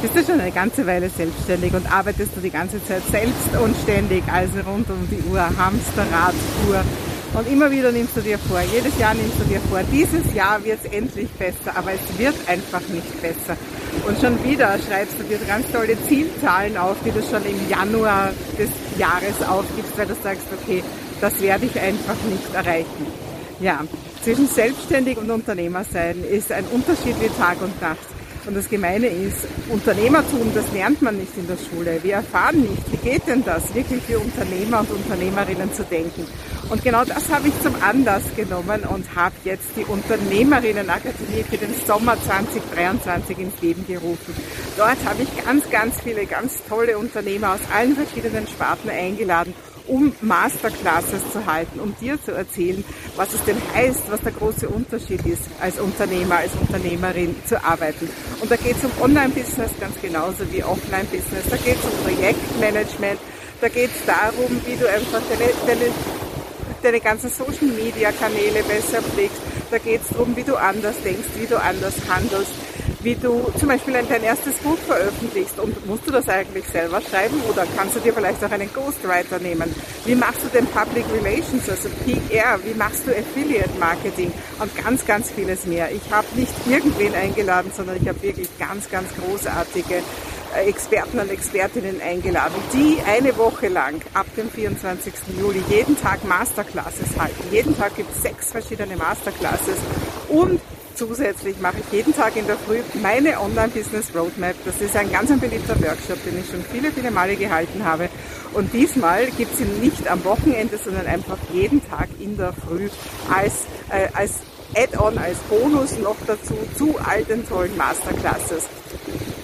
Bist du schon eine ganze Weile selbstständig und arbeitest du die ganze Zeit selbst und ständig, also rund um die Uhr, Hamsterrad, Tour. Und immer wieder nimmst du dir vor, jedes Jahr nimmst du dir vor, dieses Jahr wird es endlich besser, aber es wird einfach nicht besser. Und schon wieder schreibst du dir ganz tolle Zielzahlen auf, die du schon im Januar des Jahres aufgibst, weil du sagst, okay, das werde ich einfach nicht erreichen. Ja, zwischen selbstständig und Unternehmer sein ist ein Unterschied wie Tag und Nacht. Und das Gemeine ist, Unternehmertum, das lernt man nicht in der Schule. Wir erfahren nicht, wie geht denn das, wirklich für Unternehmer und Unternehmerinnen zu denken. Und genau das habe ich zum Anlass genommen und habe jetzt die Unternehmerinnenakademie für den Sommer 2023 ins Leben gerufen. Dort habe ich ganz, ganz viele ganz tolle Unternehmer aus allen verschiedenen Sparten eingeladen um Masterclasses zu halten, um dir zu erzählen, was es denn heißt, was der große Unterschied ist, als Unternehmer, als Unternehmerin zu arbeiten. Und da geht es um Online-Business ganz genauso wie Offline-Business. Da geht es um Projektmanagement. Da geht es darum, wie du einfach deine, deine, deine ganzen Social-Media-Kanäle besser pflegst. Da geht es darum, wie du anders denkst, wie du anders handelst wie du zum Beispiel dein erstes Buch veröffentlichst. Und musst du das eigentlich selber schreiben oder kannst du dir vielleicht auch einen Ghostwriter nehmen? Wie machst du denn Public Relations, also PR? Wie machst du Affiliate Marketing? Und ganz, ganz vieles mehr. Ich habe nicht irgendwen eingeladen, sondern ich habe wirklich ganz, ganz großartige äh, Experten und Expertinnen eingeladen, die eine Woche lang ab dem 24. Juli jeden Tag Masterclasses halten. Jeden Tag gibt es sechs verschiedene Masterclasses und Zusätzlich mache ich jeden Tag in der Früh meine Online-Business Roadmap. Das ist ein ganz ein beliebter Workshop, den ich schon viele, viele Male gehalten habe. Und diesmal gibt es ihn nicht am Wochenende, sondern einfach jeden Tag in der Früh als, äh, als Add-on, als Bonus noch dazu zu all den tollen Masterclasses.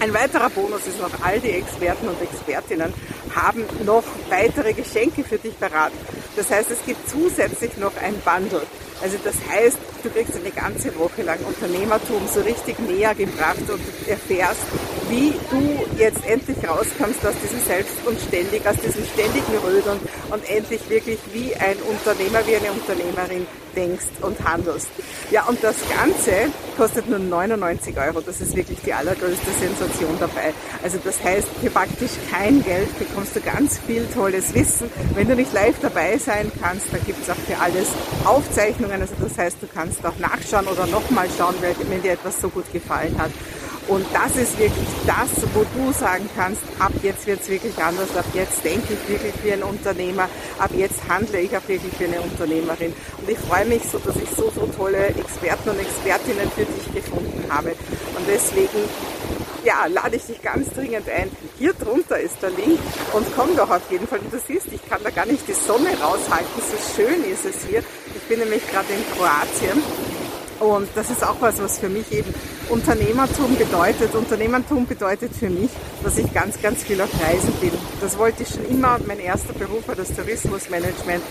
Ein weiterer Bonus ist noch, all die Experten und Expertinnen haben noch weitere Geschenke für dich beraten. Das heißt, es gibt zusätzlich noch ein Bundle. Also das heißt, du kriegst eine ganze Woche lang Unternehmertum so richtig näher gebracht und erfährst, wie du jetzt endlich rauskommst aus diesem Selbst und ständig, aus diesem ständigen Rödeln und endlich wirklich wie ein Unternehmer, wie eine Unternehmerin denkst und handelst. Ja, und das Ganze kostet nur 99 Euro. Das ist wirklich die allergrößte Sensation dabei. Also das heißt, für praktisch kein Geld bekommst du ganz viel tolles Wissen. Wenn du nicht live dabei sein kannst, dann gibt es auch für alles Aufzeichnungen. Also das heißt, du kannst auch nachschauen oder nochmal schauen, wenn dir etwas so gut gefallen hat. Und das ist wirklich das, wo du sagen kannst, ab jetzt wird es wirklich anders, ab jetzt denke ich wirklich wie ein Unternehmer, ab jetzt handle ich auch wirklich wie eine Unternehmerin. Und ich freue mich so, dass ich so, so tolle Experten und Expertinnen für dich gefunden habe. Und deswegen ja, lade ich dich ganz dringend ein. Hier drunter ist der Link und komm doch auf jeden Fall. Du siehst, ich kann da gar nicht die Sonne raushalten, so schön ist es hier. Ich bin nämlich gerade in Kroatien und das ist auch was, was für mich eben Unternehmertum bedeutet. Unternehmertum bedeutet für mich, dass ich ganz, ganz viel auf Reisen bin. Das wollte ich schon immer. Mein erster Beruf war das Tourismusmanagement.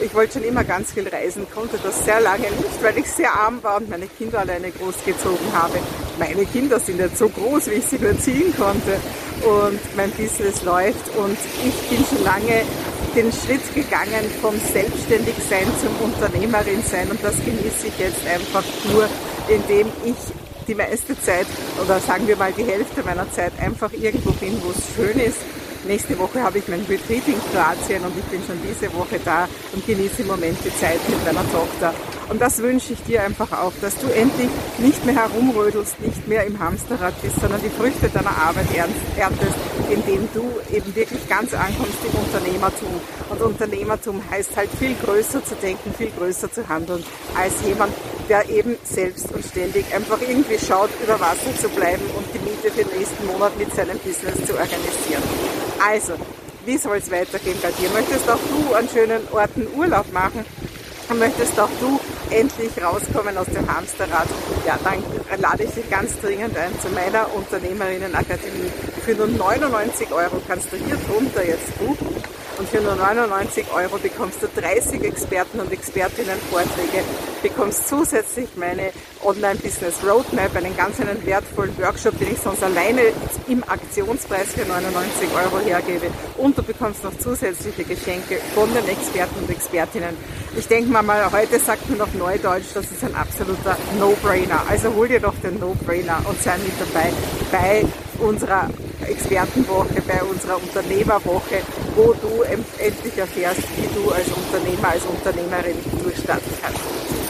Ich wollte schon immer ganz viel reisen, konnte das sehr lange nicht, weil ich sehr arm war und meine Kinder alleine großgezogen habe. Meine Kinder sind jetzt so groß, wie ich sie nur ziehen konnte. Und mein Business läuft und ich bin schon lange den Schritt gegangen vom Selbstständigsein zum Unternehmerin-Sein und das genieße ich jetzt einfach nur, indem ich die meiste Zeit oder sagen wir mal die Hälfte meiner Zeit einfach irgendwo bin, wo es schön ist. Nächste Woche habe ich mein Retreat in Kroatien und ich bin schon diese Woche da und genieße im Moment die Zeit mit meiner Tochter. Und das wünsche ich dir einfach auch, dass du endlich nicht mehr herumrödelst, nicht mehr im Hamsterrad bist, sondern die Früchte deiner Arbeit erntest, indem du eben wirklich ganz ankommst im Unternehmertum. Und Unternehmertum heißt halt viel größer zu denken, viel größer zu handeln, als jemand, der eben selbst und ständig einfach irgendwie schaut, über Wasser zu bleiben und die Miete für den nächsten Monat mit seinem Business zu organisieren. Also, wie soll es weitergehen bei dir? Möchtest auch du an schönen Orten Urlaub machen? Möchtest auch du endlich rauskommen aus dem Hamsterrad? Ja, dann lade ich dich ganz dringend ein zu meiner Unternehmerinnenakademie. Für nur 99 Euro kannst du hier drunter jetzt buchen und für nur 99 Euro bekommst du 30 Experten und Expertinnen Vorträge, bekommst zusätzlich meine Online-Business Roadmap, einen ganz einen wertvollen Workshop, den ich sonst alleine im Aktionspreis für 99 Euro hergebe. Und du bekommst noch zusätzliche Geschenke von den Experten und Expertinnen. Ich denke mal, heute sagt man noch Neudeutsch, das ist ein absoluter No-Brainer. Also hol dir doch den No-Brainer und sei mit dabei bei unserer Expertenwoche, bei unserer Unternehmerwoche, wo du endlich erfährst, wie du als Unternehmer, als Unternehmerin durchstarten kannst.